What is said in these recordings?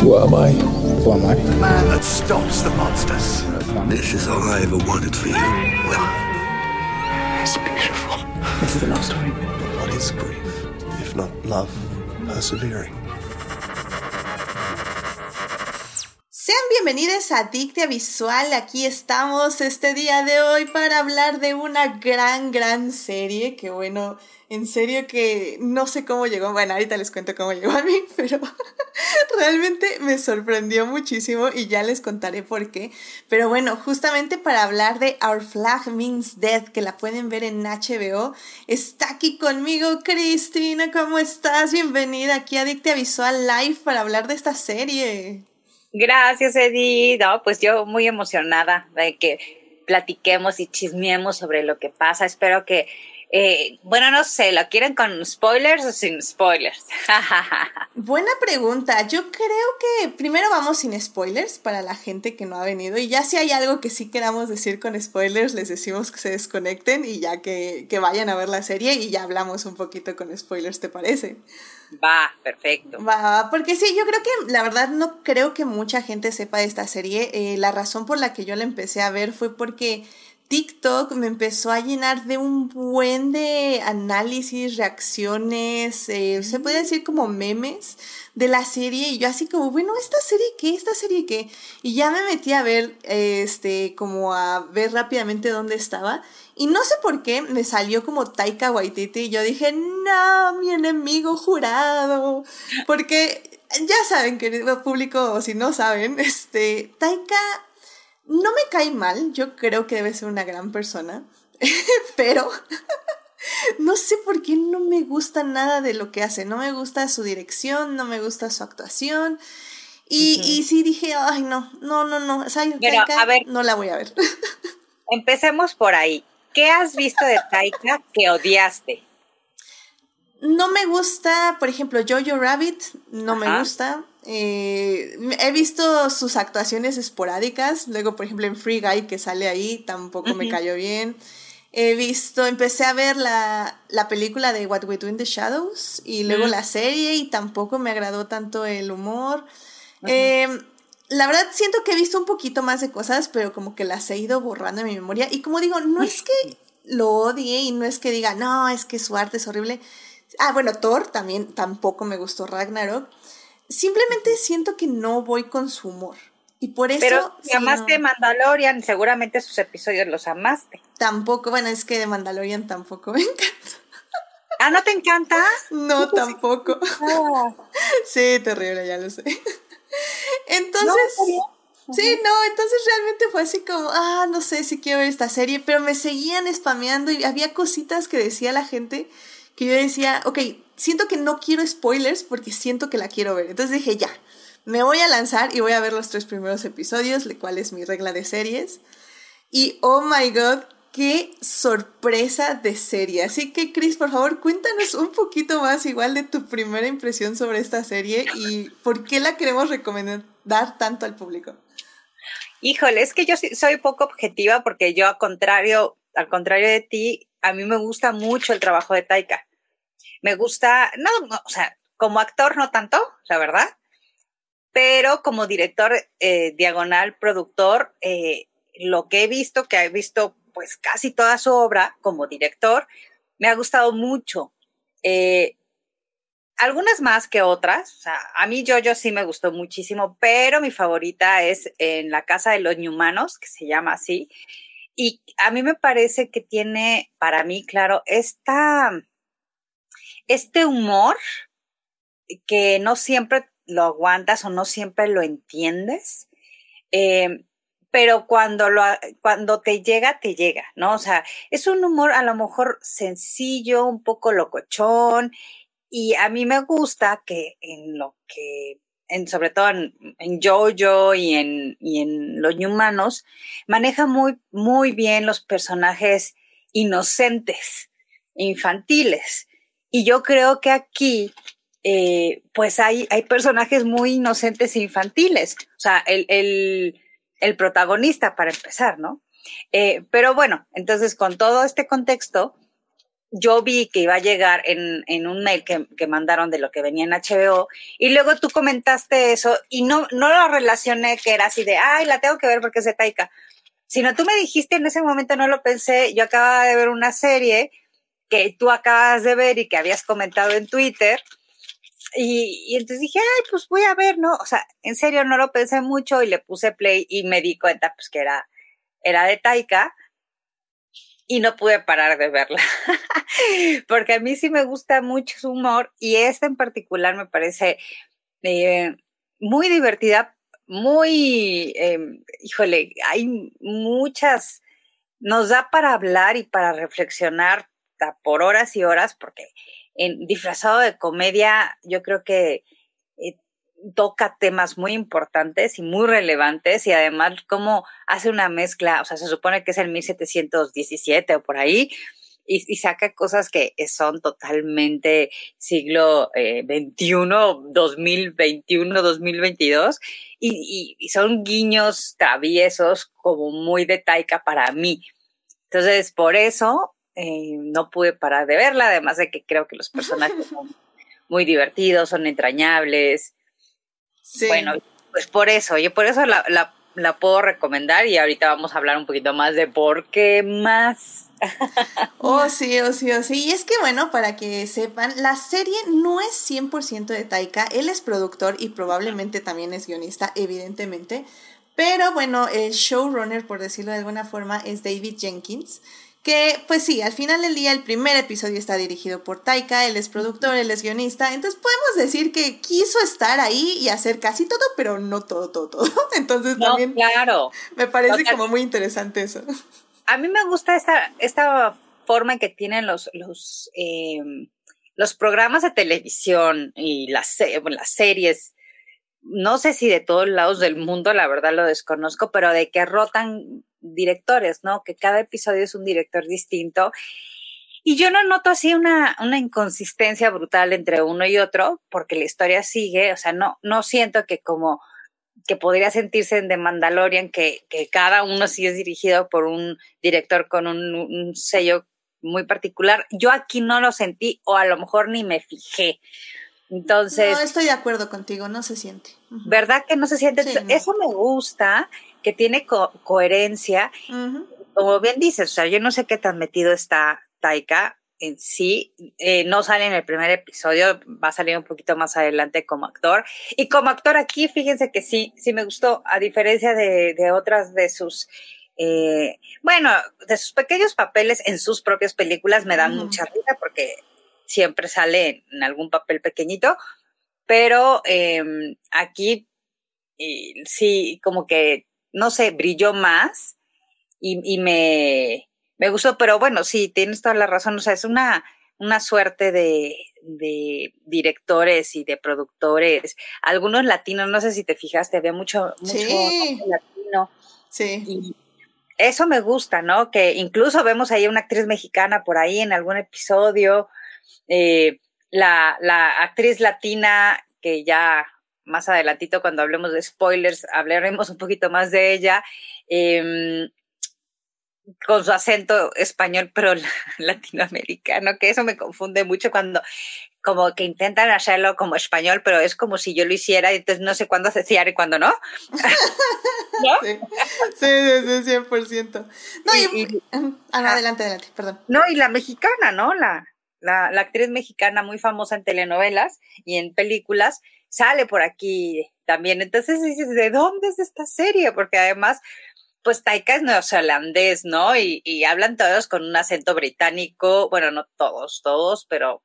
Who am I? Who am I? The man that stops the monsters. This is all I ever wanted for you. Well, it's beautiful. This is a love story. What is grief, if not love persevering? Sean bienvenidos a Dictia Visual. Aquí estamos este día de hoy para hablar de una gran, gran serie. Que bueno, en serio que no sé cómo llegó. Bueno, ahorita les cuento cómo llegó a mí, pero realmente me sorprendió muchísimo y ya les contaré por qué. Pero bueno, justamente para hablar de Our Flag Means Death, que la pueden ver en HBO, está aquí conmigo Cristina. ¿Cómo estás? Bienvenida aquí a Dictia Visual Live para hablar de esta serie. Gracias, Edith. No, pues yo muy emocionada de que platiquemos y chismeemos sobre lo que pasa. Espero que, eh, bueno, no sé, ¿lo quieren con spoilers o sin spoilers? Buena pregunta. Yo creo que primero vamos sin spoilers para la gente que no ha venido y ya si hay algo que sí queramos decir con spoilers, les decimos que se desconecten y ya que, que vayan a ver la serie y ya hablamos un poquito con spoilers, ¿te parece? Va, perfecto. Va, porque sí, yo creo que la verdad no creo que mucha gente sepa de esta serie. Eh, la razón por la que yo la empecé a ver fue porque TikTok me empezó a llenar de un buen de análisis, reacciones, eh, se puede decir como memes de la serie y yo así como, bueno, ¿esta serie qué? ¿Esta serie qué? Y ya me metí a ver, este, como a ver rápidamente dónde estaba y no sé por qué me salió como Taika Waititi y yo dije, no, mi enemigo jurado. Porque ya saben, querido público, o si no saben, este, Taika no me cae mal, yo creo que debe ser una gran persona, pero no sé por qué no me gusta nada de lo que hace, no me gusta su dirección, no me gusta su actuación. Y, y sí dije, ay, no, no, no, no, o sea, Taika, a ver, no la voy a ver. Empecemos por ahí. ¿Qué has visto de Taika que odiaste? No me gusta, por ejemplo, Jojo Rabbit, no me gusta. Eh, he visto sus actuaciones esporádicas. Luego, por ejemplo, en Free Guy, que sale ahí, tampoco me cayó bien. He visto, empecé a ver la, la, película de What We Do in the Shadows y luego la serie y tampoco me agradó tanto el humor. Eh, la verdad siento que he visto un poquito más de cosas, pero como que las he ido borrando en mi memoria. Y como digo, no es que lo odie y no es que diga, no, es que su arte es horrible. Ah, bueno, Thor también tampoco me gustó Ragnarok. Simplemente siento que no voy con su humor. Y por eso. Pero si amaste Mandalorian, seguramente sus episodios los amaste. Tampoco, bueno, es que de Mandalorian tampoco me encanta. ¿Ah, no te encanta? No, tampoco. Sí, terrible, ya lo sé. Entonces, sí, no, entonces realmente fue así como, ah, no sé si quiero ver esta serie, pero me seguían spameando y había cositas que decía la gente que yo decía, ok, siento que no quiero spoilers porque siento que la quiero ver. Entonces dije, ya, me voy a lanzar y voy a ver los tres primeros episodios, lo cual es mi regla de series. Y oh my god, qué sorpresa de serie. Así que, Chris, por favor, cuéntanos un poquito más igual de tu primera impresión sobre esta serie y por qué la queremos recomendar tanto al público. Híjole, es que yo soy poco objetiva porque yo, al contrario, al contrario de ti, a mí me gusta mucho el trabajo de Taika. Me gusta, no, o sea, como actor no tanto, la verdad, pero como director eh, diagonal, productor, eh, lo que he visto, que he visto pues casi toda su obra como director, me ha gustado mucho. Eh, algunas más que otras, a mí yo sí me gustó muchísimo, pero mi favorita es en La Casa de los Humanos, que se llama así, y a mí me parece que tiene, para mí, claro, esta, este humor que no siempre lo aguantas o no siempre lo entiendes. Eh, pero cuando, lo, cuando te llega, te llega, ¿no? O sea, es un humor a lo mejor sencillo, un poco locochón, y a mí me gusta que en lo que, en, sobre todo en, en Jojo y en, y en Los Humanos, maneja muy, muy bien los personajes inocentes, infantiles. Y yo creo que aquí eh, pues hay, hay personajes muy inocentes e infantiles. O sea, el, el, el protagonista para empezar, ¿no? Eh, pero bueno, entonces con todo este contexto, yo vi que iba a llegar en, en un mail que, que, mandaron de lo que venía en HBO y luego tú comentaste eso y no, no lo relacioné que era así de, ay, la tengo que ver porque es de Taika. Sino tú me dijiste en ese momento, no lo pensé, yo acababa de ver una serie que tú acabas de ver y que habías comentado en Twitter. Y, entonces dije, ay, pues voy a ver, ¿no? O sea, en serio no lo pensé mucho y le puse play y me di cuenta pues que era, era de Taika y no pude parar de verla, porque a mí sí me gusta mucho su humor y esta en particular me parece eh, muy divertida, muy, eh, híjole, hay muchas, nos da para hablar y para reflexionar por horas y horas, porque en disfrazado de comedia yo creo que toca temas muy importantes y muy relevantes y además como hace una mezcla, o sea, se supone que es el 1717 o por ahí, y, saca cosas que son totalmente siglo XXI, 2021, 2022, y, y, son guiños traviesos como muy de Taika para mí. Entonces, por eso eh, no pude parar de verla, además de que creo que los personajes son muy divertidos, son entrañables, bueno, pues por eso, yo por eso la, la, la, puedo recomendar y ahorita vamos a hablar un poquito más de por qué más. oh, sí, oh, sí, oh, sí. Y es que bueno, para que sepan, la serie no es 100% de Taika, él es productor y probablemente también es guionista, evidentemente. Pero bueno, el showrunner, por decirlo de alguna forma, es David Jenkins. Que, pues sí, al final del día el primer episodio está dirigido por Taika, él es productor, él es guionista, entonces podemos decir que quiso estar ahí y hacer casi todo, pero no todo, todo, todo. Entonces también claro. me parece como muy interesante eso. A mí me gusta esta, esta forma en que tienen los, los, em, los programas de televisión y las, las series no sé si de todos lados del mundo, la verdad lo desconozco, pero de que rotan directores, ¿no? Que cada episodio es un director distinto. Y yo no noto así una, una inconsistencia brutal entre uno y otro, porque la historia sigue, o sea, no, no siento que como que podría sentirse en The Mandalorian, que, que cada uno sí es dirigido por un director con un, un sello muy particular. Yo aquí no lo sentí, o a lo mejor ni me fijé. Entonces. No, estoy de acuerdo contigo, no se siente. ¿Verdad que no se siente? Eso me gusta, que tiene coherencia. Como bien dices, o sea, yo no sé qué tan metido está Taika en sí. Eh, no sale en el primer episodio, va a salir un poquito más adelante como actor. Y como actor aquí, fíjense que sí, sí me gustó, a diferencia de, de otras de sus. Eh, bueno, de sus pequeños papeles en sus propias películas me dan mucha risa porque siempre sale en algún papel pequeñito, pero em, aquí sí, como que, no sé, brilló más y, me, me gustó, pero bueno, sí, tienes toda la razón, o sea, es una, una suerte de, de directores y de productores, algunos latinos, no sé si te fijaste, había mucho, mucho latino. Sí. Y eso me gusta, ¿no? Que incluso vemos ahí una actriz mexicana por ahí en algún episodio, eh, la, la actriz latina, que ya más adelantito cuando hablemos de spoilers, hablaremos un poquito más de ella, eh, con su acento español, pero latinoamericano, que eso me confunde mucho cuando como que intentan hacerlo como español, pero es como si yo lo hiciera y entonces no sé cuándo hacer y cuándo no. ¿No? Sí, sí, sí, 100%. No, y, ah, adelante, adelante, perdón. No, y la mexicana, ¿no? La, la, la, actriz mexicana muy famosa en telenovelas y en películas, sale por aquí también. Entonces dices, ¿de dónde es esta serie? Porque además, pues Taika es neozelandés, ¿no? Y, y hablan todos con un acento británico, bueno, no todos, todos, pero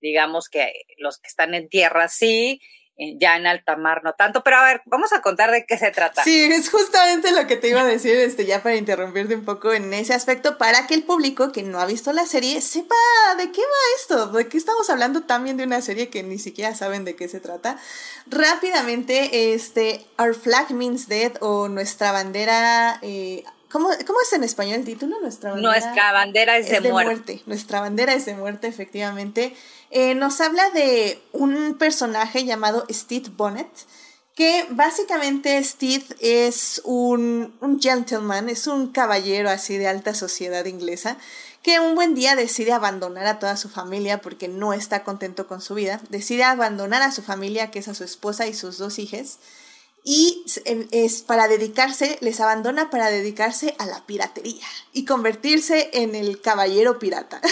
digamos que los que están en tierra sí, ya en alta mar no tanto, pero a ver, vamos a contar de qué se trata. Sí, es justamente lo que te iba a decir, este, ya para interrumpirte un poco en ese aspecto, para que el público que no ha visto la serie sepa de qué va esto, de qué estamos hablando también de una serie que ni siquiera saben de qué se trata. Rápidamente, este, Our Flag Means Dead o Nuestra Bandera... Eh, ¿Cómo, ¿Cómo, es en español el título? Nuestra bandera, Nuestra bandera es, de, muerte. Nuestra bandera es de muerte, efectivamente. Eh, nos habla de un personaje llamado Steve Bonnet, que básicamente Steve es un, un, gentleman, es un caballero así de alta sociedad inglesa, que un buen día decide abandonar a toda su familia porque no está contento con su vida, decide abandonar a su familia, que es a su esposa y sus dos hijas, y es para dedicarse, les abandona para dedicarse a la piratería y convertirse en el caballero pirata.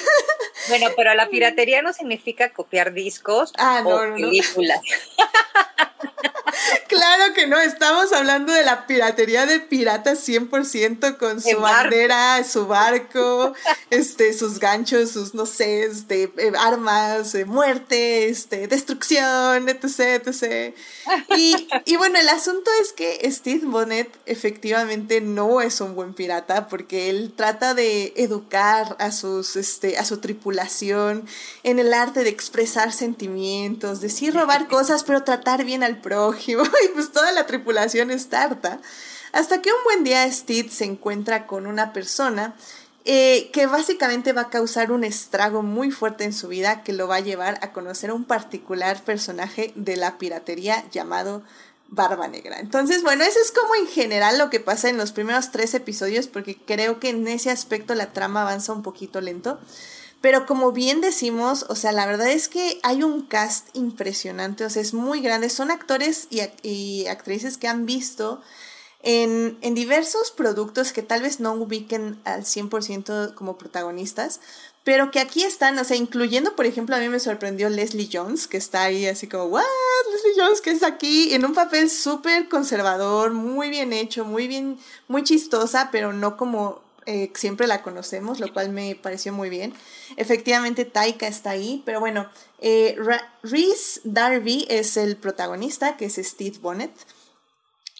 Bueno, pero la piratería no significa copiar discos ah, no, o películas. Claro que no, estamos hablando de la piratería de piratas 100% con su bandera, su barco, este, sus ganchos, sus, no sé, este, eh, armas, muerte, este, destrucción, etc, etc. Y, y bueno, el asunto es que Steve Bonnet efectivamente no es un buen pirata porque él trata de educar a, sus, este, a su tripulación en el arte de expresar sentimientos, de sí robar cosas, pero tratar bien al prójimo. Y pues toda la tripulación está harta. Hasta que un buen día Steve se encuentra con una persona eh, que básicamente va a causar un estrago muy fuerte en su vida que lo va a llevar a conocer a un particular personaje de la piratería llamado Barba Negra. Entonces, bueno, eso es como en general lo que pasa en los primeros tres episodios porque creo que en ese aspecto la trama avanza un poquito lento. Pero como bien decimos, o sea, la verdad es que hay un cast impresionante, o sea, es muy grande. Son actores y, actrices que han visto en, en, diversos productos que tal vez no ubiquen al 100% como protagonistas, pero que aquí están, o sea, incluyendo, por ejemplo, a mí me sorprendió Leslie Jones, que está ahí así como, ¿what? Leslie Jones, que es aquí en un papel súper conservador, muy bien hecho, muy bien, muy chistosa, pero no como eh, siempre la conocemos, lo cual me pareció muy bien. Efectivamente, Taika está ahí, pero bueno, eh, Reese Darby es el protagonista, que es Steve Bonnet.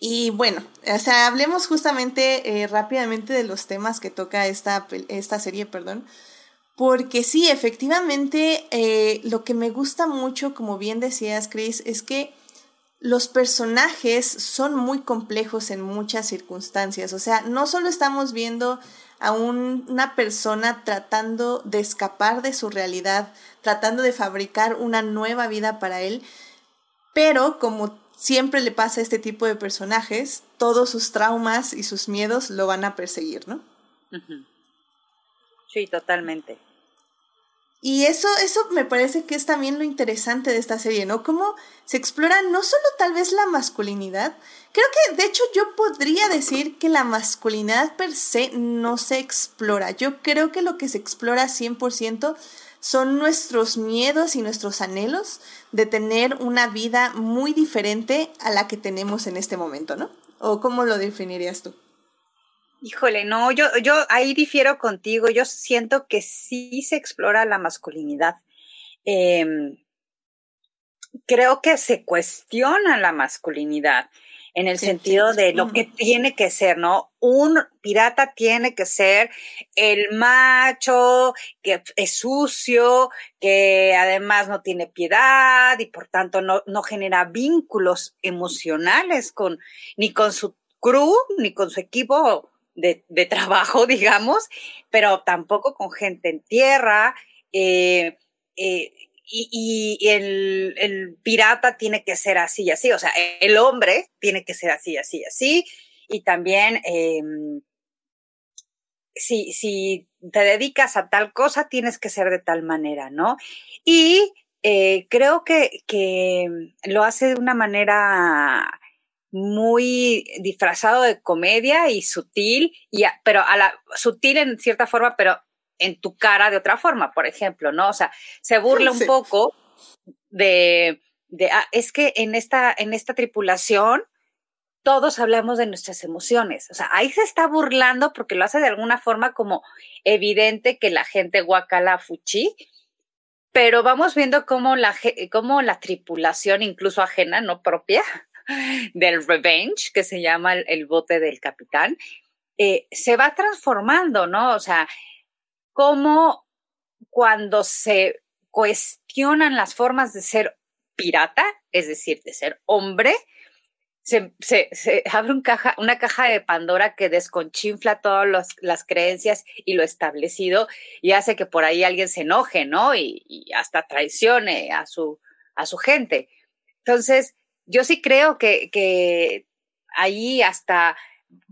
Y bueno, o sea, hablemos justamente eh, rápidamente de los temas que toca esta, esta serie, perdón. Porque sí, efectivamente, lo que me gusta mucho, como bien decías, Chris, es que los personajes son muy complejos en muchas circunstancias. O sea, no solo estamos viendo a una persona tratando de escapar de su realidad, tratando de fabricar una nueva vida para él, pero como siempre le pasa a este tipo de personajes, todos sus traumas y sus miedos lo van a perseguir, ¿no? Sí, totalmente. Y eso, eso me parece que es también lo interesante de esta serie, ¿no? Cómo se explora no solo tal vez la masculinidad, creo que de hecho yo podría decir que la masculinidad per se no se explora. Yo creo que lo que se explora 100% son nuestros miedos y nuestros anhelos de tener una vida muy diferente a la que tenemos en este momento, ¿no? ¿O cómo lo definirías tú? Híjole, no, yo, yo ahí difiero contigo. Yo siento que sí se explora la masculinidad. Em, creo que se cuestiona la masculinidad en el sentido de lo que tiene que ser, ¿no? Un pirata tiene que ser el macho, que es sucio, que además no tiene piedad y por tanto no, no genera vínculos emocionales con, ni con su crew, ni con su equipo de, de trabajo, digamos, pero tampoco con gente en tierra. Eh, eh, y, y el, el, pirata tiene que ser así y así, o sea, el hombre tiene que ser así, así, así. Y también, eh, si, si te dedicas a tal cosa, tienes que ser de tal manera, ¿no? Y eh, creo que, que lo hace de una manera muy disfrazado de comedia y sutil, y pero a la sutil en cierta forma, pero en tu cara de otra forma, por ejemplo, ¿no? O sea, se burla un poco de, de ah, es que en esta, en esta tripulación todos hablamos de nuestras emociones. O sea, ahí se está burlando porque lo hace de alguna forma como evidente que la gente guacala fuchi, pero vamos viendo cómo la, cómo la tripulación, incluso ajena, no propia, del Revenge, que se llama el, bote del capitán, eh, se va transformando, ¿no? O sea, cómo cuando se cuestionan las formas de ser pirata, es decir, de ser hombre, se, se, se abre un caja, una caja de Pandora que desconchinfla todas las creencias y lo establecido y hace que por ahí alguien se enoje, ¿no? Y, y hasta traicione a su, a su gente. Entonces, yo sí creo que, que ahí hasta,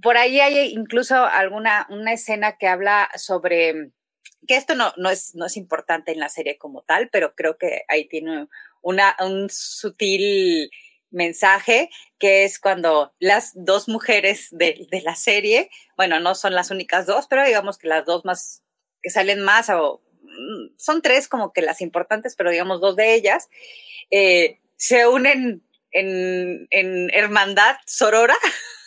por ahí hay incluso alguna, una escena que habla sobre, que esto no, no, es, no es importante en la serie como tal, pero creo que ahí tiene una, un sutil mensaje, que es cuando las dos mujeres de, de, la serie, bueno, no son las únicas dos, pero digamos que las dos más, que salen más, o mm, son tres como que las importantes, pero digamos dos de ellas, eh, se unen en, en hermandad sorora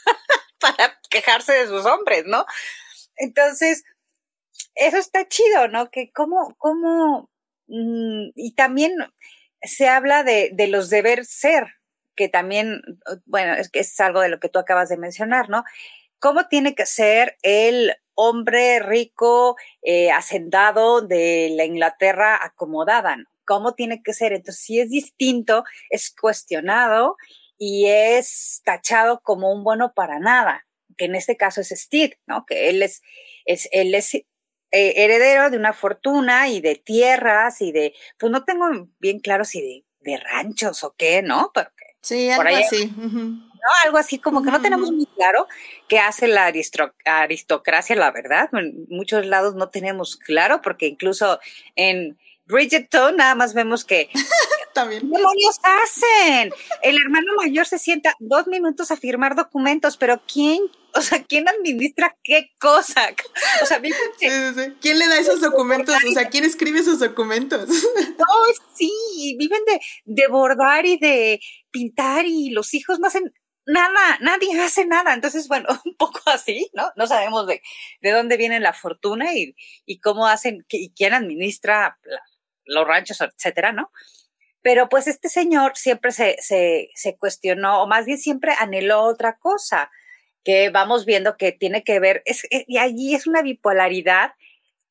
para quejarse de sus hombres, ¿no? Entonces, eso está chido, ¿no? Que cómo, cómo, mmm, y también se habla de, de los deber ser, que también, bueno, es que es algo de lo que tú acabas de mencionar, ¿no? ¿Cómo tiene que ser el hombre rico, eh, hacendado de la Inglaterra acomodada? ¿no? ¿Cómo tiene que ser? Entonces, si es distinto, es cuestionado y es tachado como un bueno para nada, que en este caso es Steve, ¿no? Que él es, es él es eh, heredero de una fortuna y de tierras y de, pues no tengo bien claro si de, de ranchos o qué, ¿no? Pero Sí, algo ahí, así. Uh -huh. ¿no? Algo así como que no tenemos muy claro qué hace la aristocracia, la verdad. En muchos lados no tenemos claro, porque incluso en Bridgerton nada más vemos que también. ¿Qué demonios hacen? El hermano mayor se sienta dos minutos a firmar documentos, pero ¿quién? O sea, ¿quién administra qué cosa? O sea, sí, sí, sí. ¿quién le da esos documentos? O sea, ¿quién escribe esos documentos? No, sí, viven de, de bordar y de pintar y los hijos no hacen nada, nadie hace nada. Entonces, bueno, un poco así, ¿no? No sabemos de, de dónde viene la fortuna y, y cómo hacen, y quién administra la, los ranchos, etcétera, ¿no? Pero pues este señor siempre se, se, cuestionó, o más bien siempre anheló otra cosa, que vamos viendo que tiene que ver, es, y allí es una bipolaridad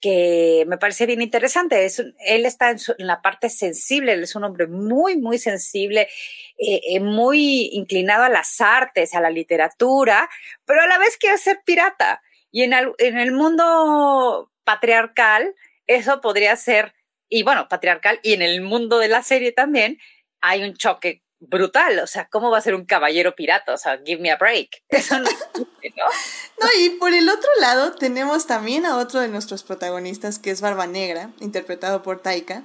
que me parece bien interesante. Es, él está en, la parte sensible, él es un hombre muy, muy sensible, eh, eh, muy inclinado a las artes, a la literatura, pero a la vez quiere ser pirata. Y en el mundo patriarcal, eso podría ser y bueno, patriarcal, y en el mundo de la serie también hay un choque brutal, o sea, ¿cómo va a ser un caballero pirata? O sea, give me a break. Eso no, ¿no? no, y por el otro lado tenemos también a otro de nuestros protagonistas, que es Barba Negra, interpretado por Taika,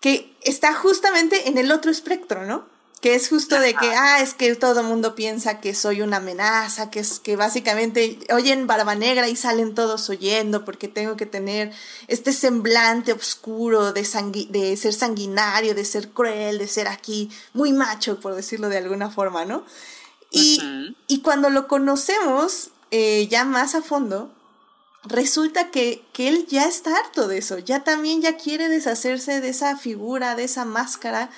que está justamente en el otro espectro, ¿no? Que es justo de que, ah, es que todo el mundo piensa que soy una amenaza, que es que básicamente oyen barba negra y salen todos oyendo porque tengo que tener este semblante oscuro de, de ser sanguinario, de ser cruel, de ser aquí muy macho, por decirlo de alguna forma, ¿no? Y, uh -huh. y cuando lo conocemos eh, ya más a fondo, resulta que, que él ya está harto de eso, ya también ya quiere deshacerse de esa figura, de esa máscara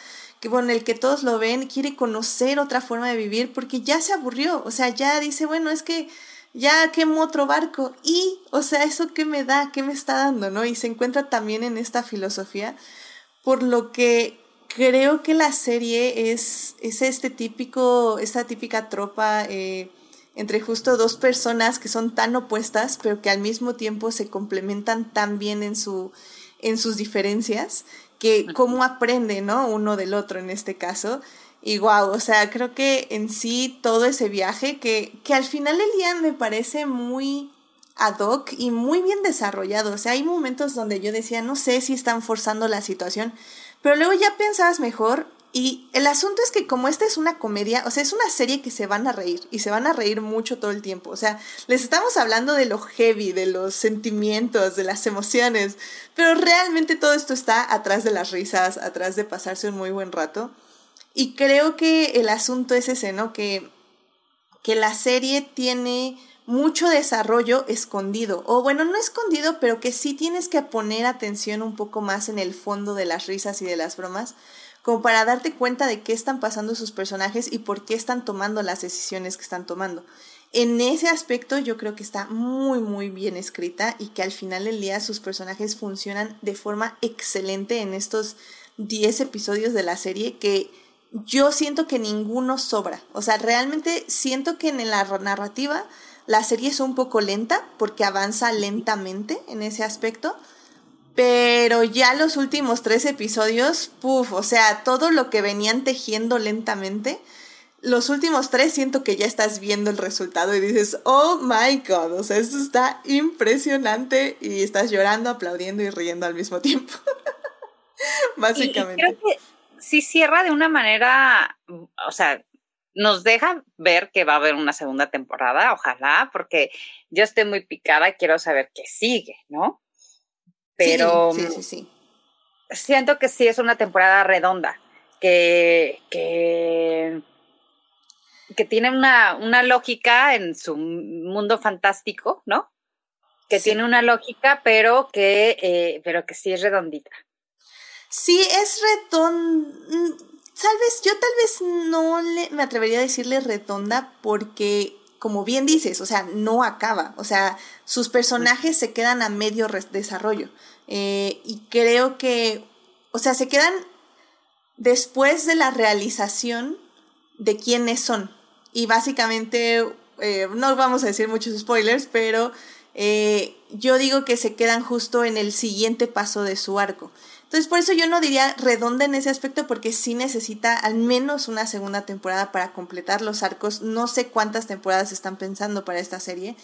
que bueno, el que todos lo ven, quiere conocer otra forma de vivir porque ya se aburrió, o sea, ya dice, bueno, es que ya quemo otro barco y, o sea, eso qué me da, qué me está dando, ¿no? Y se encuentra también en esta filosofía, por lo que creo que la serie es, es este típico, esta típica tropa eh, entre justo dos personas que son tan opuestas, pero que al mismo tiempo se complementan tan bien en, su, en sus diferencias que cómo aprende, ¿no? Uno del otro en este caso. Y wow, o sea, creo que en sí todo ese viaje que, que al final del día me parece muy ad hoc y muy bien desarrollado. O sea, hay momentos donde yo decía, no sé si están forzando la situación, pero luego ya pensabas mejor y el asunto es que como esta es una comedia, o sea, es una serie que se van a reír y se van a reír mucho todo el tiempo. O sea, les estamos hablando de lo heavy, de los sentimientos, de las emociones, pero realmente todo esto está atrás de las risas, atrás de pasarse un muy buen rato. Y creo que el asunto es ese, ¿no? Que, que la serie tiene mucho desarrollo escondido, o bueno, no escondido, pero que sí tienes que poner atención un poco más en el fondo de las risas y de las bromas como para darte cuenta de qué están pasando sus personajes y por qué están tomando las decisiones que están tomando. En ese aspecto yo creo que está muy muy bien escrita y que al final del día sus personajes funcionan de forma excelente en estos 10 episodios de la serie que yo siento que ninguno sobra. O sea, realmente siento que en la narrativa la serie es un poco lenta porque avanza lentamente en ese aspecto pero ya los últimos tres episodios, puff, o sea, todo lo que venían tejiendo lentamente, los últimos tres siento que ya estás viendo el resultado y dices, oh my god, o sea, esto está impresionante y estás llorando, aplaudiendo y riendo al mismo tiempo. Básicamente. creo que sí cierra de una manera, o sea, nos deja ver que va a haber una segunda temporada, ojalá, porque yo estoy muy picada y quiero saber qué sigue, ¿no? Pero sí, sí, sí, siento que sí es una temporada redonda, que, que que tiene una, una lógica en su mundo fantástico, ¿no? Que tiene una lógica, pero que, eh, pero que sí es redondita. Sí, es redonda. Tal vez, yo tal vez no le, me atrevería a decirle redonda porque, como bien dices, o sea, no acaba. O sea, sus personajes se quedan a medio desarrollo. Eh, y creo que, o sea, se quedan después de la realización de quiénes son y básicamente, eh, no vamos a decir muchos spoilers, pero eh, yo digo que se quedan justo en el siguiente paso de su arco. Entonces, por eso yo no diría redonda en ese aspecto, porque sí necesita al menos una segunda temporada para completar los arcos. No sé cuántas temporadas están pensando para esta serie.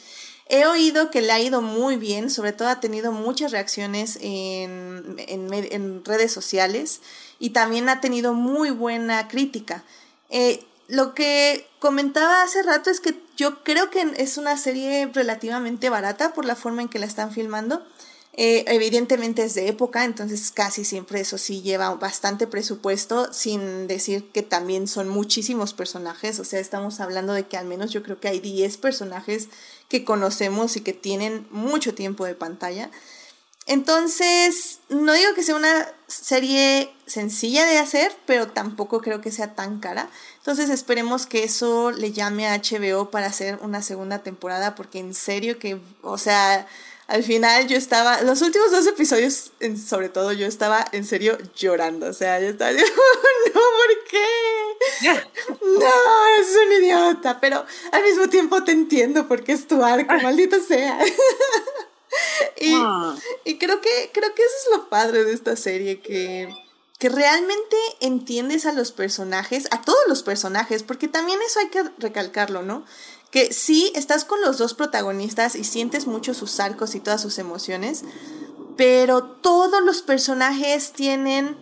He oído que le ha ido muy bien, sobre todo ha tenido muchas reacciones en, en, redes sociales y también ha tenido muy buena crítica. Eh, lo que comentaba hace rato es que yo creo que es una serie relativamente barata por la forma en que la están filmando. Eh, evidentemente es de época, entonces casi siempre eso sí lleva bastante presupuesto, sin decir que también son muchísimos personajes, o sea, estamos hablando de que al menos yo creo que hay 10 personajes que conocemos y que tienen mucho tiempo de pantalla. Entonces, no digo que sea una serie sencilla de hacer, pero tampoco creo que sea tan cara. Entonces esperemos que eso le llame a HBO para hacer una segunda temporada, porque en serio que, o sea, al final yo estaba, los últimos dos episodios, sobre todo, yo estaba en serio llorando. O sea, yo estaba, no, ¿por qué? No, es un idiota, pero al mismo tiempo te entiendo porque es tu arco, maldito sea. y, ah. y creo que, creo que eso es lo padre de esta serie, que, que realmente entiendes a los personajes, a todos los personajes, porque también eso hay que recalcarlo, ¿no? Que sí, estás con los dos protagonistas y sientes mucho sus arcos y todas sus emociones, pero todos los personajes tienen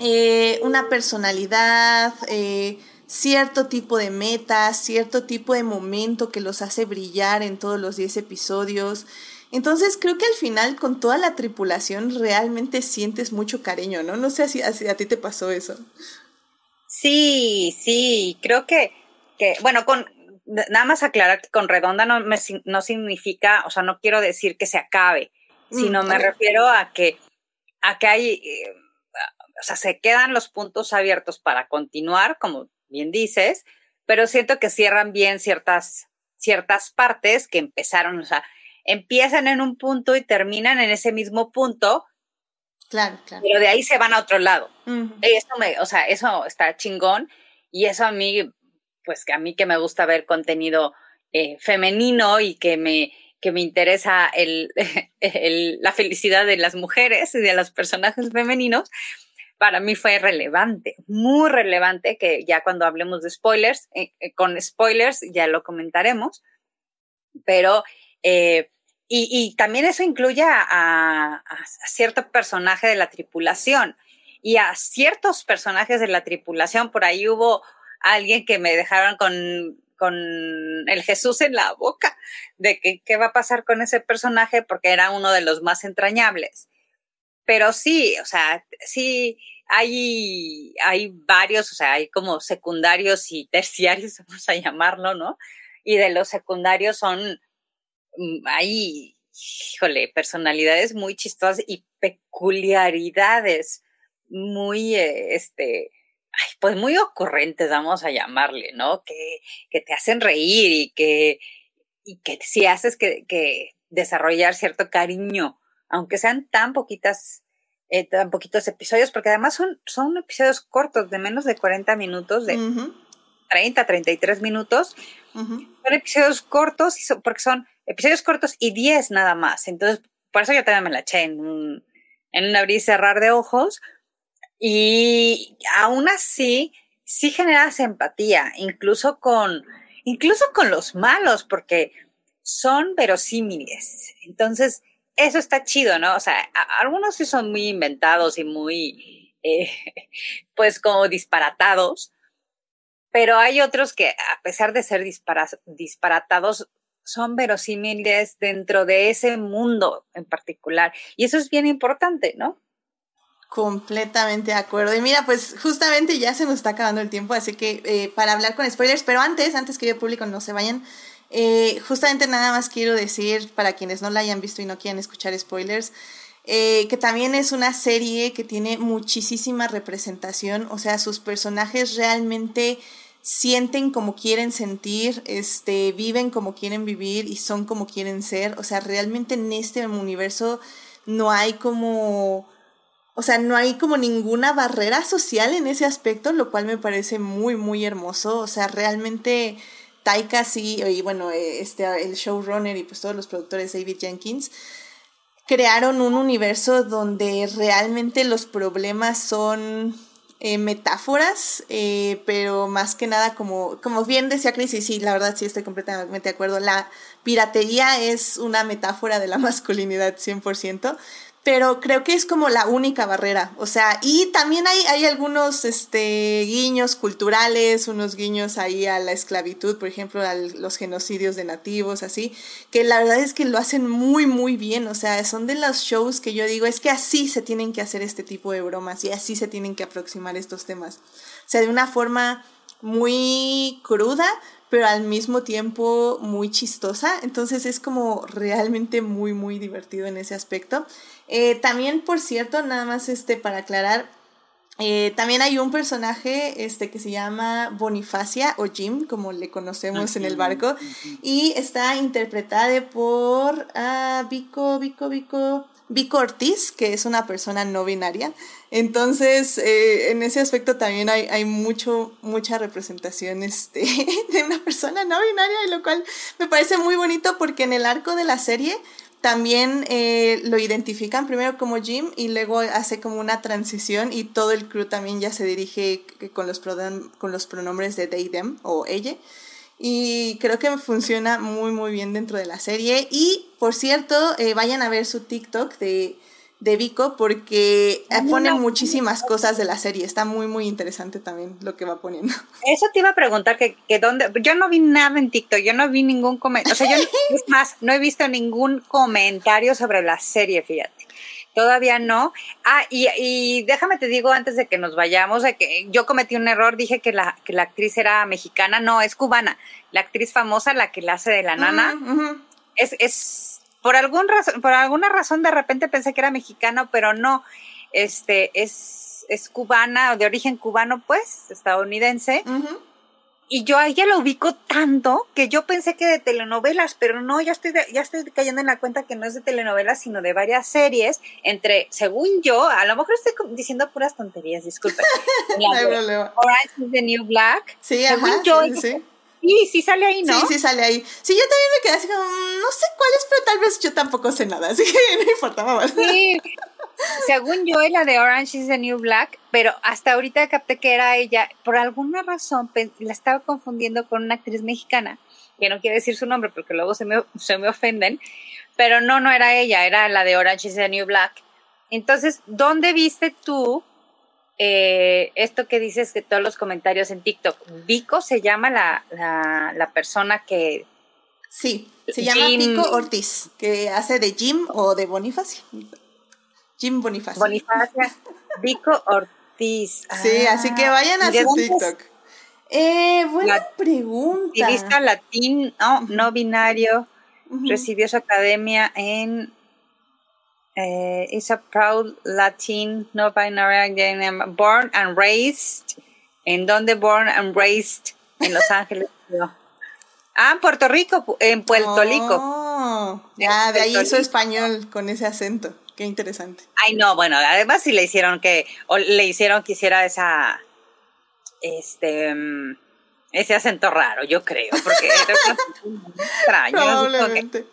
eh, una personalidad, eh, cierto tipo de metas, cierto tipo de momento que los hace brillar en todos los 10 episodios. Entonces creo que al final con toda la tripulación realmente sientes mucho cariño, ¿no? No sé si, a ti te pasó eso. Sí, sí, creo que, que bueno, con nada más aclarar que con redonda no, me, no significa, o sea, no quiero decir que se acabe, mm, sino me refiero a que, a que hay, eh, o sea, se quedan los puntos abiertos para continuar, como bien dices, pero siento que cierran bien ciertas, ciertas partes que empezaron, o sea, empiezan en un punto y terminan en ese mismo punto. Claro, claro. Pero de ahí se van a otro lado. eso me, o sea, eso está chingón y eso a mí, pues que a mí que me gusta ver contenido eh, femenino y que me, que me interesa el, la felicidad de las mujeres y de los personajes femeninos, para mí fue relevante, muy relevante, que ya cuando hablemos de spoilers, eh, eh, con spoilers ya lo comentaremos, pero eh, y, también eso incluye a, cierto personaje de la tripulación y a ciertos personajes de la tripulación. Por ahí hubo alguien que me dejaron con, con el Jesús en la boca de que, qué va a pasar con ese personaje porque era uno de los más entrañables. Pero sí, o sea, sí, hay, hay varios, o sea, hay como secundarios y terciarios, vamos a llamarlo, ¿no? Y de los secundarios son Mm, hay, híjole, personalidades muy chistosas y peculiaridades muy, eh, este, pues muy ocurrentes, vamos a llamarle, ¿no? Que, que te hacen reír y que, y que si haces que, que desarrollar cierto cariño, aunque sean tan poquitas, eh, tan poquitos episodios, porque además son, son episodios cortos, de menos de 40 minutos, de 30, 33 minutos. Son episodios cortos porque son episodios cortos y 10 nada más. Entonces, por eso yo también me la eché en un, en un abrir y cerrar de ojos. Y aún así, sí generas empatía, incluso con, incluso con los malos, porque son verosímiles. Entonces, eso está chido, ¿no? O sea, algunos sí son muy inventados y muy, eh, pues como disparatados, pero hay otros que, a pesar de ser disparatados, son verosímiles dentro de ese mundo en particular. Y eso es bien importante, ¿no? Completamente de acuerdo. Y mira, pues justamente ya se nos está acabando el tiempo, así que eh, para hablar con spoilers, pero antes, antes que el público no se vayan, eh, justamente nada más quiero decir, para quienes no la hayan visto y no quieran escuchar spoilers, eh, que también es una serie que tiene muchísima representación, o sea, sus personajes realmente sienten como quieren sentir, este, viven como quieren vivir y son como quieren ser, o sea, realmente en este universo no hay como o sea, no hay como ninguna barrera social en ese aspecto, lo cual me parece muy, muy hermoso. O sea, realmente Taika sí, y bueno, este, el showrunner y pues todos los productores David Jenkins crearon un universo donde realmente los problemas son eh, metáforas, eh, pero más que nada como, como bien decía Chris, y sí, la verdad sí estoy completamente de acuerdo, la piratería es una metáfora de la masculinidad 100%, pero creo que es como la única barrera, o sea, y también hay, hay algunos este, guiños culturales, unos guiños ahí a la esclavitud, por ejemplo, a los genocidios de nativos, así, que la verdad es que lo hacen muy, muy bien, o sea, son de los shows que yo digo, es que así se tienen que hacer este tipo de bromas y así se tienen que aproximar estos temas, o sea, de una forma muy cruda, pero al mismo tiempo muy chistosa. Entonces es como realmente muy, muy divertido en ese aspecto. Eh, también, por cierto, nada más este, para aclarar, eh, también hay un personaje este, que se llama Bonifacia o Jim, como le conocemos en el barco, y está interpretada por ah, Vico, Vico, Vico, Vico Ortiz, que es una persona no binaria. Entonces, eh, en ese aspecto también hay, hay mucho, mucha representación este, de una persona no binaria, lo cual me parece muy bonito porque en el arco de la serie también eh, lo identifican primero como Jim y luego hace como una transición y todo el crew también ya se dirige con los, con los pronombres de they, them o ella. Y creo que funciona muy, muy bien dentro de la serie. Y, por cierto, eh, vayan a ver su TikTok de, de Vico porque pone muchísimas cosas de la serie. Está muy, muy interesante también lo que va poniendo. Eso te iba a preguntar que, que dónde... Yo no vi nada en TikTok, yo no vi ningún comentario. O sea, yo, es más, no he visto ningún comentario sobre la serie, fíjate. Todavía no. Ah, y, y, déjame te digo antes de que nos vayamos, de que yo cometí un error, dije que la, que la actriz era mexicana, no, es cubana. La actriz famosa, la que la hace de la nana, es, es por algún razón, por alguna razón de repente pensé que era mexicano, pero no. Este es, es cubana, de origen cubano, pues, estadounidense y yo a ella lo ubico tanto que yo pensé que de telenovelas, pero no, ya estoy, ya estoy cayendo en la cuenta que no es de telenovelas, sino de varias series, entre, según yo, a lo mejor estoy diciendo puras tonterías, disculpen. Orange is the New Black. Sí, según yo, sí, sí. Sí, sale ahí, ¿no? Sí, sí sale ahí. Sí, yo también me quedé así como, no sé cuál es, pero tal vez yo tampoco sé nada, así que no importaba más. Sí, según yo, la de Orange is the New Black, pero hasta ahorita capté que era ella. Por alguna razón la estaba confundiendo con una actriz mexicana, que no quiere decir su nombre porque luego se me, se me ofenden, pero no, no era ella, era la de Orange is the New Black. Entonces, ¿dónde viste tú eh, esto que dices de todos los comentarios en TikTok? Vico se llama la, la, la persona que... Sí, se llama Vico Ortiz, que hace de Jim o de Bonifacio. Jim Bonifacio. Bonifacio, Vico Ortiz. sí, así que vayan a su TikTok. Eh, buena pregunta. Estilista latín, no, no binario, recibió su academia en eh, is a proud Latin, no binary, born and raised. ¿En dónde born and raised? En Los Ángeles. Ah, en Puerto Rico, en Puerto Rico. Oh, ya, de ahí hizo español con ese acento. Qué interesante. Ay, no, bueno, además sí le hicieron que, o le hicieron que hiciera esa, este, mm, ese acento raro, yo creo, porque era extraño. Probablemente.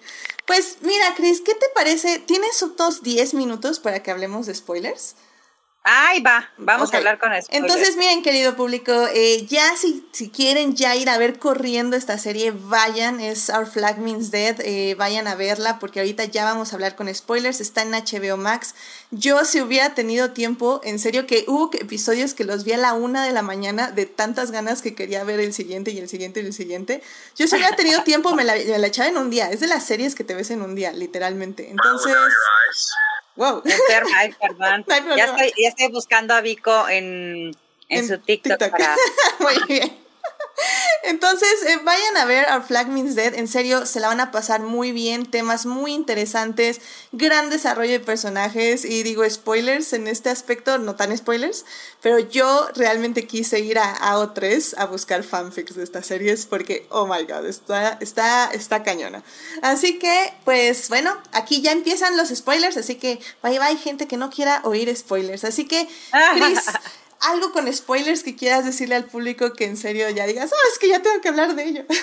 Pues mira, Cris, ¿qué te parece? ¿Tienes otros 10 minutos para que hablemos de spoilers? Ay, va, vamos a hablar con eso. Entonces, miren, querido público, eh, ya si, si quieren ya ir a ver corriendo esta serie, vayan, es Our Flag Means Dead, eh, vayan a verla porque ahorita ya vamos a hablar con spoilers, está en HBO Max. Yo si hubiera tenido tiempo, en serio que hubo episodios que los vi a la una de la mañana de tantas ganas que quería ver el siguiente y el siguiente y el siguiente. Yo si hubiera tenido tiempo me la, me la echaba en un día, es de las series que te ves en un día, literalmente. Entonces... Wow. Ay, perdón. ya, estoy, ya estoy buscando a Vico en, en, su TikTok, TikTok. para. Muy bien. Entonces, eh, vayan a ver Our Flag Means Dead. En serio, se la van a pasar muy bien. Temas muy interesantes. Gran desarrollo de personajes. Y digo, spoilers en este aspecto, no tan spoilers. Pero yo realmente quise ir a AO3 a buscar fanfics de estas series. Porque, oh my god, está, está, está cañona. Así que, pues bueno, aquí ya empiezan los spoilers. Así que, bye bye, gente que no quiera oír spoilers. Así que, Chris algo con spoilers que quieras decirle al público que en serio ya digas, oh, es que ya tengo que hablar de ello.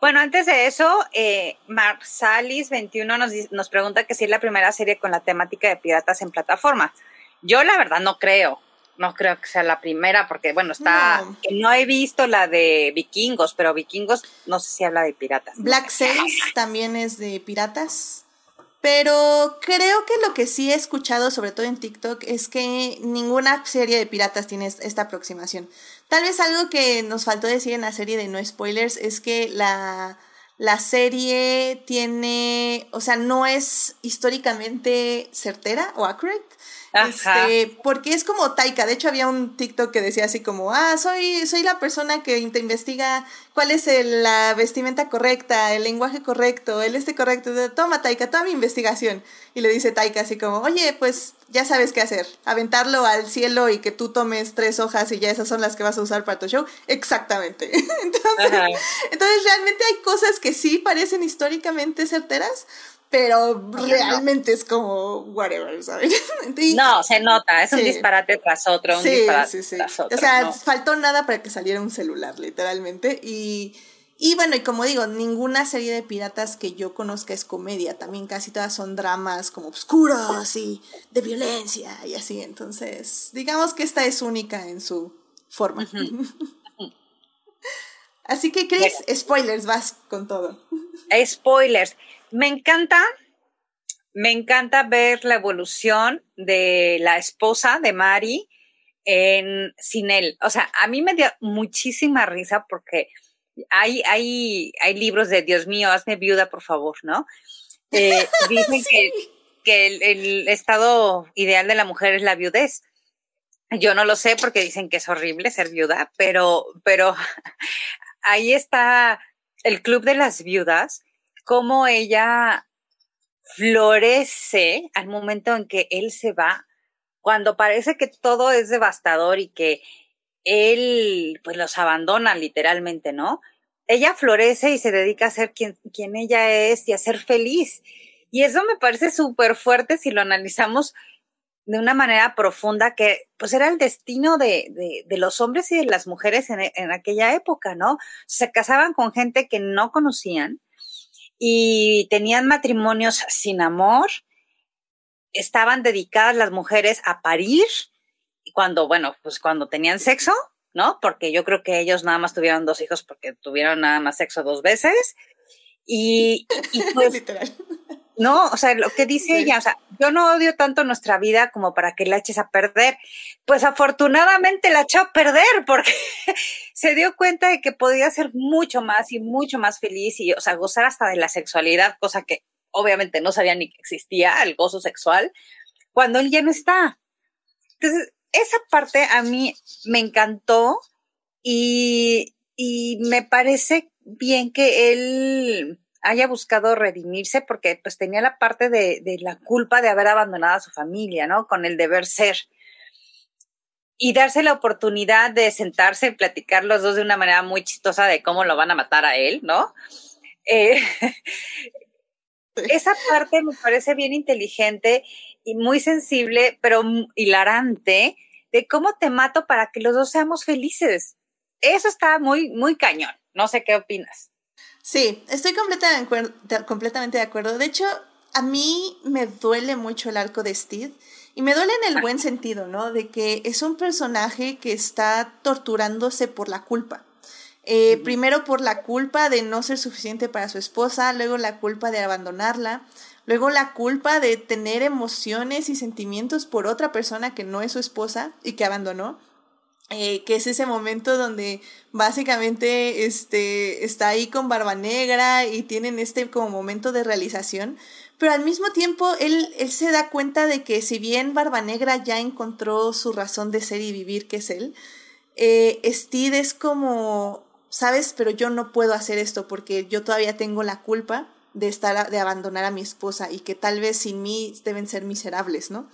Bueno, antes de eso, eh, Marsalis21 nos, nos pregunta que si es la primera serie con la temática de piratas en plataforma. Yo la verdad no creo, no creo que sea la primera, porque bueno, está, no. no he visto la de vikingos, pero vikingos no sé si habla de piratas. Black Sails también es de piratas. Pero creo que lo que sí he escuchado, sobre todo en TikTok, es que ninguna serie de piratas tiene esta aproximación. Tal vez algo que nos faltó decir en la serie de No Spoilers es que la, la serie tiene, o sea, no es históricamente certera o accurate. Este, porque es como Taika. De hecho, había un TikTok que decía así como, ah, soy, soy la persona que te investiga cuál es la vestimenta correcta, el lenguaje correcto, el este correcto. Toma, Taika, toda mi investigación. Y le dice Taika así como, oye, pues ya sabes qué hacer. Aventarlo al cielo y que tú tomes tres hojas y ya esas son las que vas a usar para tu show. Exactamente. entonces, entonces, realmente hay cosas que sí parecen históricamente certeras, pero realmente es como whatever, ¿sabes? no, se nota, es un disparate tras otro, un disparate tras otro. O sea, faltó nada para que saliera un celular, literalmente. Y, y bueno, y como digo, ninguna serie de piratas que yo conozca es comedia, también casi todas son dramas como oscuros y de violencia y así. Entonces, digamos que esta es única en su forma. así que, Chris, spoilers, vas con todo. Spoilers. Me encanta, me encanta ver la evolución de la esposa de Mari en, sin él. O sea, a mí me dio muchísima risa porque hay, hay, hay libros de Dios mío, hazme viuda, por favor, ¿no? Eh, dicen que, que el, el, estado ideal de la mujer es la viudez. Yo no lo sé porque dicen que es horrible ser viuda, pero, pero ahí está el club de las viudas cómo ella florece al momento en que él se va, cuando parece que todo es devastador y que él pues los abandona literalmente, ¿no? Ella florece y se dedica a ser quien, quien ella es y a ser feliz. Y eso me parece súper fuerte si lo analizamos de una manera profunda que pues era el destino de, de, los hombres y de las mujeres en, aquella época, ¿no? Se casaban con gente que no conocían, y tenían matrimonios sin amor, estaban dedicadas las mujeres a parir, cuando, bueno, pues cuando tenían sexo, ¿no? Porque yo creo que ellos nada más tuvieron dos hijos porque tuvieron nada más sexo dos veces. Y, y pues, Literal. No, o sea, lo que dice sí. ella, o sea, yo no odio tanto nuestra vida como para que la eches a perder. Pues afortunadamente la echó a perder porque se dio cuenta de que podía ser mucho más y mucho más feliz y, o sea, gozar hasta de la sexualidad, cosa que obviamente no sabía ni que existía, el gozo sexual, cuando él ya no está. Entonces, esa parte a mí me encantó y, y me parece bien que él haya buscado redimirse porque pues tenía la parte de, de, la culpa de haber abandonado a su familia, ¿no? Con el deber ser. Y darse la oportunidad de sentarse y platicar los dos de una manera muy chistosa de cómo lo van a matar a él, ¿no? Eh, esa parte me parece bien inteligente y muy sensible, pero hilarante, de cómo te mato para que los dos seamos felices. Eso está muy, muy cañón. No sé qué opinas. Sí, estoy completamente de acuerdo. De hecho, a mí me duele mucho el arco de Steve Y me duele en el buen sentido, ¿no? De que es un personaje que está torturándose por la culpa. Eh, primero por la culpa de no ser suficiente para su esposa, luego la culpa de abandonarla, luego la culpa de tener emociones y sentimientos por otra persona que no es su esposa y que abandonó. Eh, que es ese momento donde básicamente este, está ahí con Barba Negra y tienen este como momento de realización, pero al mismo tiempo él, él se da cuenta de que si bien Barba Negra ya encontró su razón de ser y vivir, que es él, eh, Steed es como, sabes, pero yo no puedo hacer esto porque yo todavía tengo la culpa de estar, de abandonar a mi esposa y que tal vez sin mí deben ser miserables, ¿no?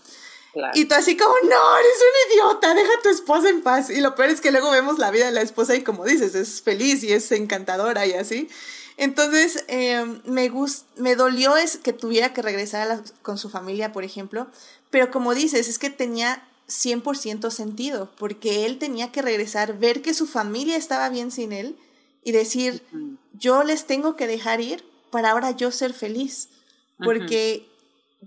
Y tú así como, no, eres un idiota, deja a tu esposa en paz. Y lo peor es que luego vemos la vida de la esposa y como dices, es feliz y es encantadora y así. Entonces, em, me, me dolió es que tuviera que regresar con su familia, por ejemplo, pero como dices, es que tenía 100% sentido, porque él tenía que regresar, ver que su familia estaba bien sin él y decir, yo les tengo que dejar ir para ahora yo ser feliz, porque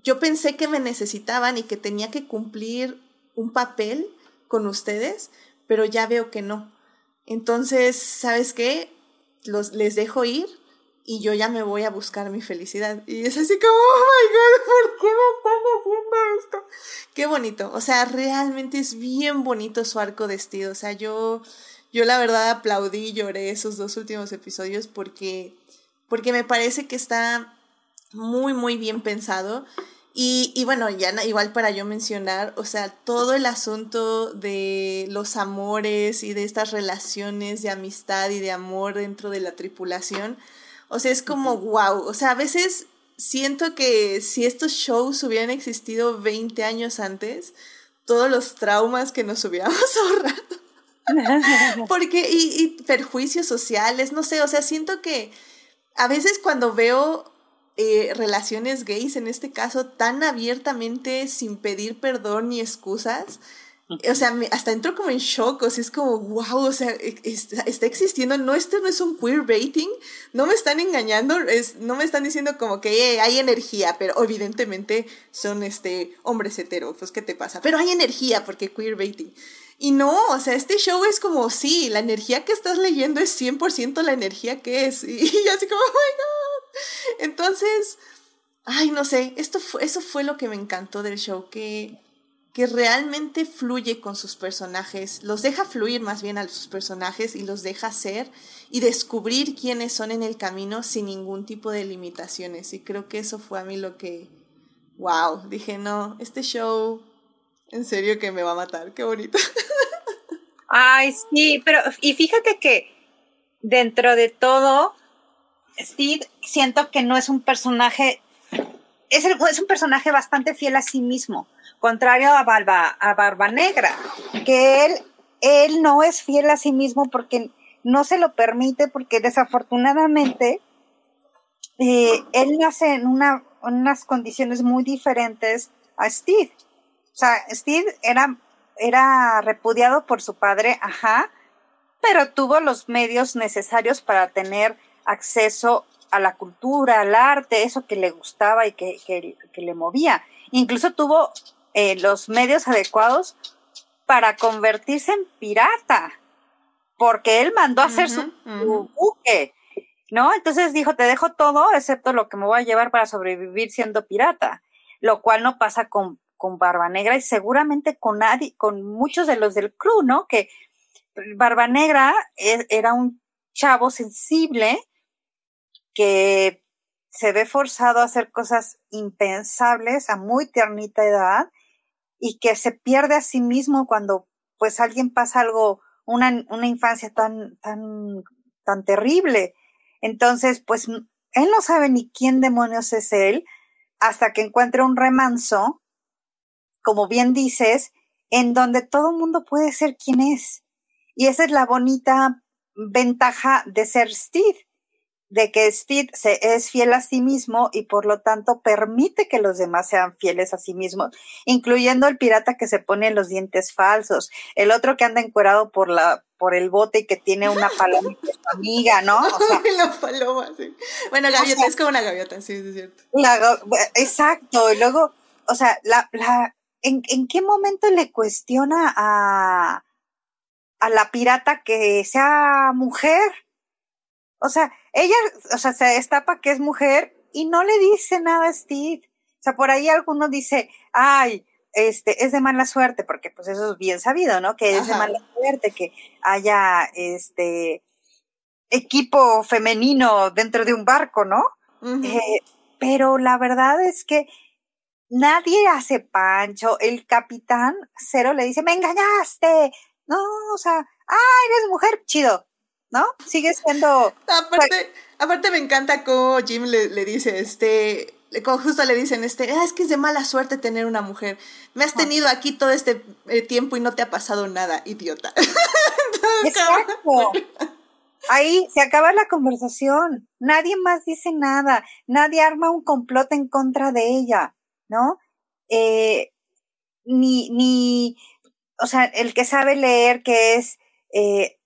yo pensé que me necesitaban y que tenía que cumplir un papel con ustedes, pero ya veo que no. Entonces, ¿sabes qué? Los, les dejo ir y yo ya me voy a buscar mi felicidad. Y es así como, oh my god, ¿por qué me están haciendo esto? Qué bonito. O sea, realmente es bien bonito su arco de. O sea, yo, yo la verdad aplaudí y lloré esos dos últimos episodios porque, porque me parece que está muy, muy bien pensado. Y, y, bueno, ya igual para yo mencionar, o sea, todo el asunto de los amores y de estas relaciones de amistad y de amor dentro de la tripulación, o sea, es como wow, o sea, a veces siento que si estos shows hubieran existido 20 años antes, todos los traumas que nos hubiéramos ahorrado. Porque, y, y perjuicios sociales, no sé, o sea, siento que a veces cuando veo eh, relaciones gays, en este caso, tan abiertamente, sin pedir perdón ni excusas. O sea, hasta entro como en shock, o sea, es como, wow, o sea, e, está, existiendo, no, esto no es un queer baiting, no me están engañando, es, no me están diciendo como que hay energía, pero evidentemente son este, hombres heteros, pues, ¿qué te pasa? Pero hay energía porque queer baiting. Y no, o sea, este show es como, sí, la energía que estás leyendo es 100% la energía que es. Y, y así como, oh my god. Entonces, ay, no sé, esto fue, eso fue lo que me encantó del show, que, que realmente fluye con sus personajes, los deja fluir más bien a sus personajes y los deja ser y descubrir quiénes son en el camino sin ningún tipo de limitaciones. Y creo que eso fue a mí lo que, wow, dije, no, este show, en serio que me va a matar, qué bonito. Ay, sí, pero y fíjate que dentro de todo, Steve siento que no es un personaje, es, es un personaje bastante fiel a sí mismo, contrario a Barba, a Negra, que él, él no es fiel a sí mismo porque no se lo permite, porque desafortunadamente eh, él nace en una, unas condiciones muy diferentes a Steve. O sea, Steve era, era repudiado por su padre, ajá, pero tuvo los medios necesarios para tener acceso a la cultura, al arte, eso que le gustaba y que, le movía. Incluso tuvo eh, los medios adecuados para convertirse en pirata, porque él mandó a hacer su, buque, ¿no? Entonces dijo, te dejo todo excepto lo que me voy a llevar para sobrevivir siendo pirata, lo cual no pasa con, con Barba Negra y seguramente con nadie, con muchos de los del crew, ¿no? Que Barba Negra e, era un chavo sensible que se ve forzado a hacer cosas impensables a muy ternita edad y que se pierde a sí mismo cuando pues alguien pasa algo, una, una infancia tan, tan, tan terrible. Entonces, pues él no sabe ni quién demonios es él hasta que encuentra un remanso, como bien dices, en donde todo el mundo puede ser quien es. Y esa es la bonita ventaja de ser Steve, de que Steve se, es fiel a sí mismo y por lo tanto permite que los demás sean fieles a sí mismos, incluyendo el pirata que se pone los dientes falsos, el otro que anda encuerado por la por el bote y que tiene una paloma que es amiga, ¿no? O sea, la paloma, sí. Bueno, gaviota, es como una gaviota, sí, es cierto. exacto, y luego, o sea, la, la, ¿en, ¿en qué momento le cuestiona a, a la pirata que sea mujer? O sea, ella, o sea, se destapa que es mujer y no le dice nada a Steve. O sea, por ahí alguno dice, ay, este, es de mala suerte, porque pues eso es bien sabido, ¿no? Que es de mala suerte que haya, este, equipo femenino dentro de un barco, ¿no? Eh, pero la verdad es que nadie hace pancho. El capitán cero le dice, me engañaste. No, o sea, ah, eres mujer, chido, ¿no? Sigue siendo, Aparte, aparte me encanta cómo Jim le, le dice, este, justo le dicen, este, "Ah, es que es de mala suerte tener una mujer. Me has tenido aquí todo este eh, tiempo y no te ha pasado nada, idiota. Exacto. Ahí se acaba la conversación. Nadie más dice nada. Nadie arma un complot en contra de ella, ¿no? Eh, ni, ni, o sea, el que sabe leer, que es eh,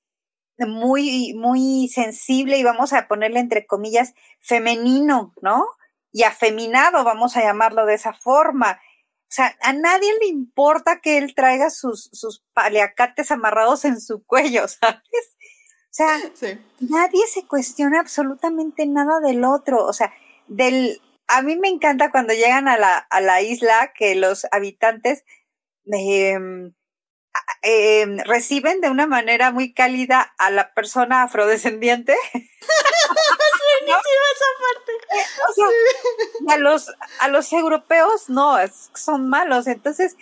muy, muy sensible y vamos a ponerle entre comillas femenino, ¿no? Y afeminado, vamos a llamarlo de esa forma. O sea, a nadie le importa que él traiga sus, sus paliacates amarrados en su cuello, ¿sabes? O sea, sí. nadie se cuestiona absolutamente nada del otro. O sea, del, a mí me encanta cuando llegan a la, a la isla que los habitantes em, em, reciben de una manera muy cálida a la persona afrodescendiente. O sea, y a los, a los europeos no, es- son malos. Entonces,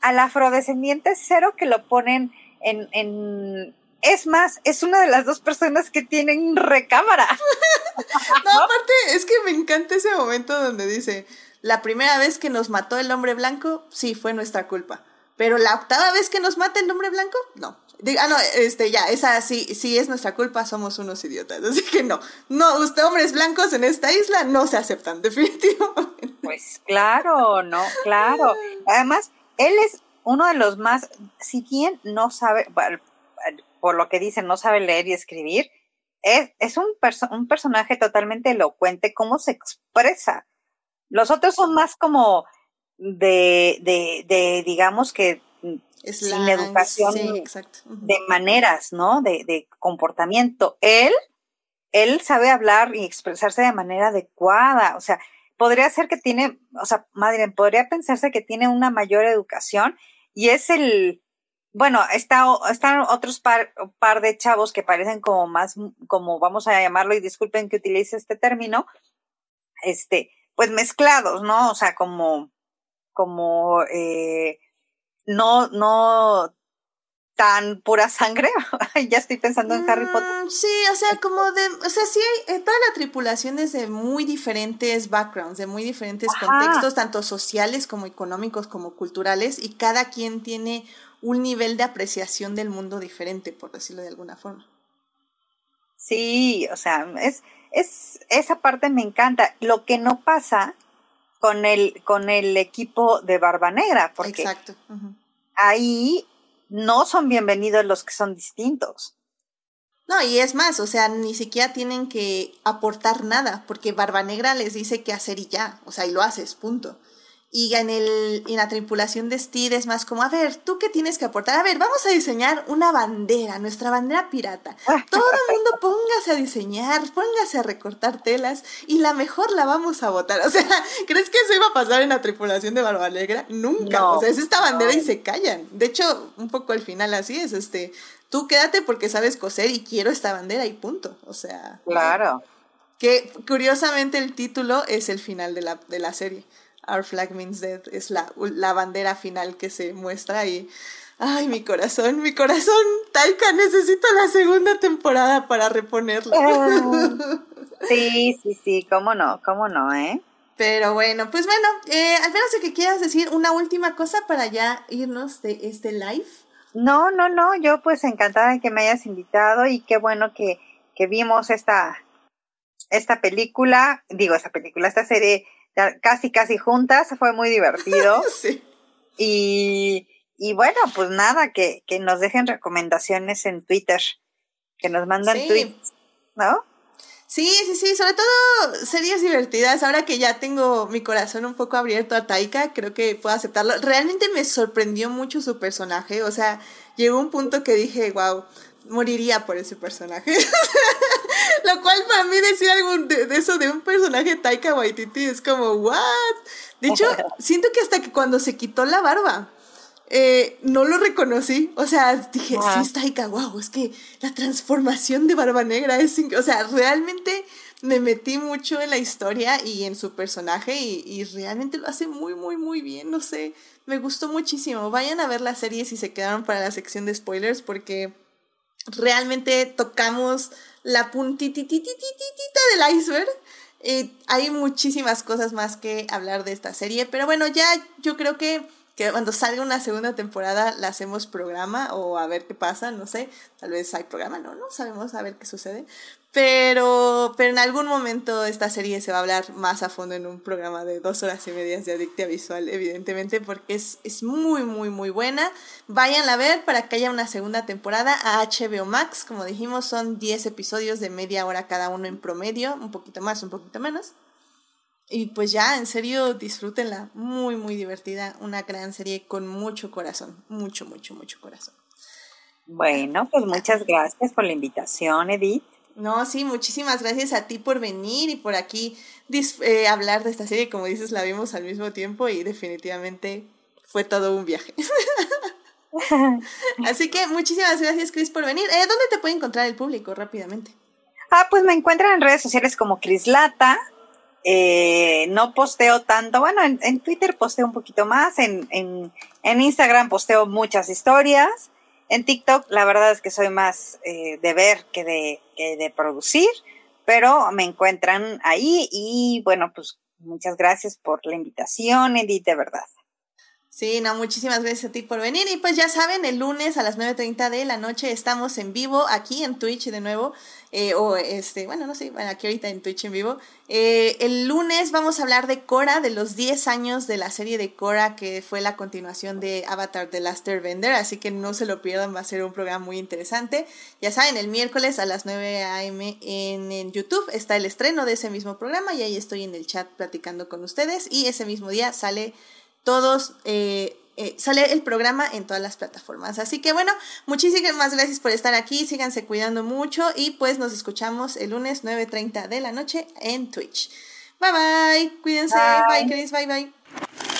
al afrodescendiente cero que lo ponen en, en, es más, es una de las dos personas que tienen recámara. No, aparte, es que me encanta ese momento donde dice, la primera vez que nos mató el hombre blanco, sí, fue nuestra culpa. Pero la octava vez que nos mata el hombre blanco, no. Diga- Ah, no, este, ya, esa sí, sí es nuestra culpa, somos unos idiotas. Así que no, no, usted, hombres blancos en esta isla no se aceptan, definitivamente. Pues claro, no, claro. Además, él es uno de los más, si bien no sabe, por lo que dicen, no sabe leer y escribir, es, es un, perso- un personaje totalmente elocuente, cómo se expresa. Los otros son más como de, de, de digamos que Sin la- educación Sí, de maneras, ¿no? De, de comportamiento. Él, él sabe hablar y expresarse de manera adecuada. O sea, podría ser que tiene, o sea, madre, podría pensarse que tiene una mayor educación y es el, bueno, está, están otros par, par de chavos que parecen como más, como vamos a llamarlo, y disculpen que utilice este término, este, pues mezclados, ¿no? O sea, como, como, eh, no, no tan pura sangre. ya estoy pensando en Harry Potter. Mm, Sí, o sea, como de, o sea, sí hay, eh, toda la tripulación es de muy diferentes backgrounds, de muy diferentes Ajá. contextos, tanto sociales como económicos como culturales, y cada quien tiene un nivel de apreciación del mundo diferente, por decirlo de alguna forma. Sí, o sea, es, es, esa parte me encanta. Lo que no pasa con el, con el equipo de Barba Negra, porque Exacto. ahí no son bienvenidos los que son distintos. No, y es más, o sea, ni siquiera tienen que aportar nada, porque Barba Negra les dice qué hacer y ya, o sea, y lo haces, punto. Y en, el, en la tripulación de Steed es más como, a ver, ¿tú qué tienes que aportar? A ver, vamos a diseñar una bandera, nuestra bandera pirata. Todo el mundo póngase a diseñar, póngase a recortar telas y la mejor la vamos a votar. O sea, ¿crees que eso iba a pasar en la tripulación de Barba Negra? Nunca. No, o sea, es esta bandera no. y se callan. De hecho, un poco al final así es, este, tú quédate porque sabes coser y quiero esta bandera y punto. O sea, Claro. que curiosamente el título es el final de la, de la serie. Our Flag Means Dead es la, la bandera final que se muestra y... Ay, mi corazón, mi corazón. Taika, necesito la segunda temporada para reponerla. Ah, Sí, sí, sí, cómo no, cómo no, ¿eh? Pero bueno, pues bueno, eh, al menos que quieras decir una última cosa para ya irnos de este live. No, no, no, yo pues encantada de que me hayas invitado y qué bueno que, que vimos esta, esta película, digo esta película, esta serie casi casi juntas, fue muy divertido Sí. y, y bueno, pues nada, que, que nos dejen recomendaciones en Twitter, que nos mandan Sí. tweets, ¿no? Sí, Sí, sí, sí, sobre todo series divertidas. Ahora que ya tengo mi corazón un poco abierto a Taika, creo que puedo aceptarlo. Realmente me sorprendió mucho su personaje, o sea, llegó un punto que dije, wow, moriría por ese personaje. Lo cual para mí decir algo de, eso de un personaje Taika Waititi es como, what? De hecho, siento que hasta que cuando se quitó la barba, eh, no lo reconocí. O sea, dije, sí es Taika, wow, es que la transformación de Barba Negra es... O sea, realmente me metí mucho en la historia y en su personaje y, y, realmente lo hace muy, muy, muy bien. No sé, me gustó muchísimo. Vayan a ver la serie si se quedaron para la sección de spoilers porque realmente tocamos la puntititititita del iceberg. Eh, hay muchísimas cosas más que hablar de esta serie, pero bueno, ya yo creo que que cuando salga una segunda temporada la hacemos programa o a ver qué pasa, no sé, tal vez hay programa, no, no sabemos a ver qué sucede, pero, pero en algún momento esta serie se va a hablar más a fondo en un programa de dos horas y media de Adictia Visual, evidentemente, porque es, es muy, muy, muy buena. Vayan a ver para que haya una segunda temporada a HBO Max, como dijimos, son 10 episodios de media hora cada uno en promedio, un poquito más, un poquito menos. Y pues ya, en serio, disfrútenla. Muy, muy divertida. Una gran serie con mucho corazón. Mucho, mucho, mucho corazón. Bueno, pues muchas gracias por la invitación, Edith. No, sí, muchísimas gracias a ti por venir y por aquí eh, hablar de esta serie. Como dices, la vimos al mismo tiempo y definitivamente fue todo un viaje. Así que muchísimas gracias, Chris, por venir. Eh, ¿Dónde te puede encontrar el público rápidamente? Ah, pues me encuentran en redes sociales como Chris Lata eh, no posteo tanto, bueno, en, Twitter posteo un poquito más, en, en, en, Instagram posteo muchas historias, en TikTok la verdad es que soy más eh, de ver que de, que de producir, pero me encuentran ahí y bueno, pues muchas gracias por la invitación, Edith, de verdad. Sí, no, muchísimas gracias a ti por venir. Y pues ya saben, el lunes a las 9.30 de la noche estamos en vivo aquí en Twitch de nuevo. Eh, o este, bueno, no sé, bueno, aquí ahorita en Twitch en vivo. Eh, el lunes vamos a hablar de Cora, de los 10 años de la serie de Cora, que fue la continuación de Avatar The Last Airbender. Así que no se lo pierdan, va a ser un programa muy interesante. Ya saben, el miércoles a las 9 a.m. En, en YouTube está el estreno de ese mismo programa y ahí estoy en el chat platicando con ustedes. Y ese mismo día sale todos, eh, eh, sale el programa en todas las plataformas. Así que bueno, muchísimas gracias por estar aquí, síganse cuidando mucho y pues nos escuchamos el lunes 9.30 de la noche en Twitch. Bye bye, cuídense, bye, bye Chris, bye bye.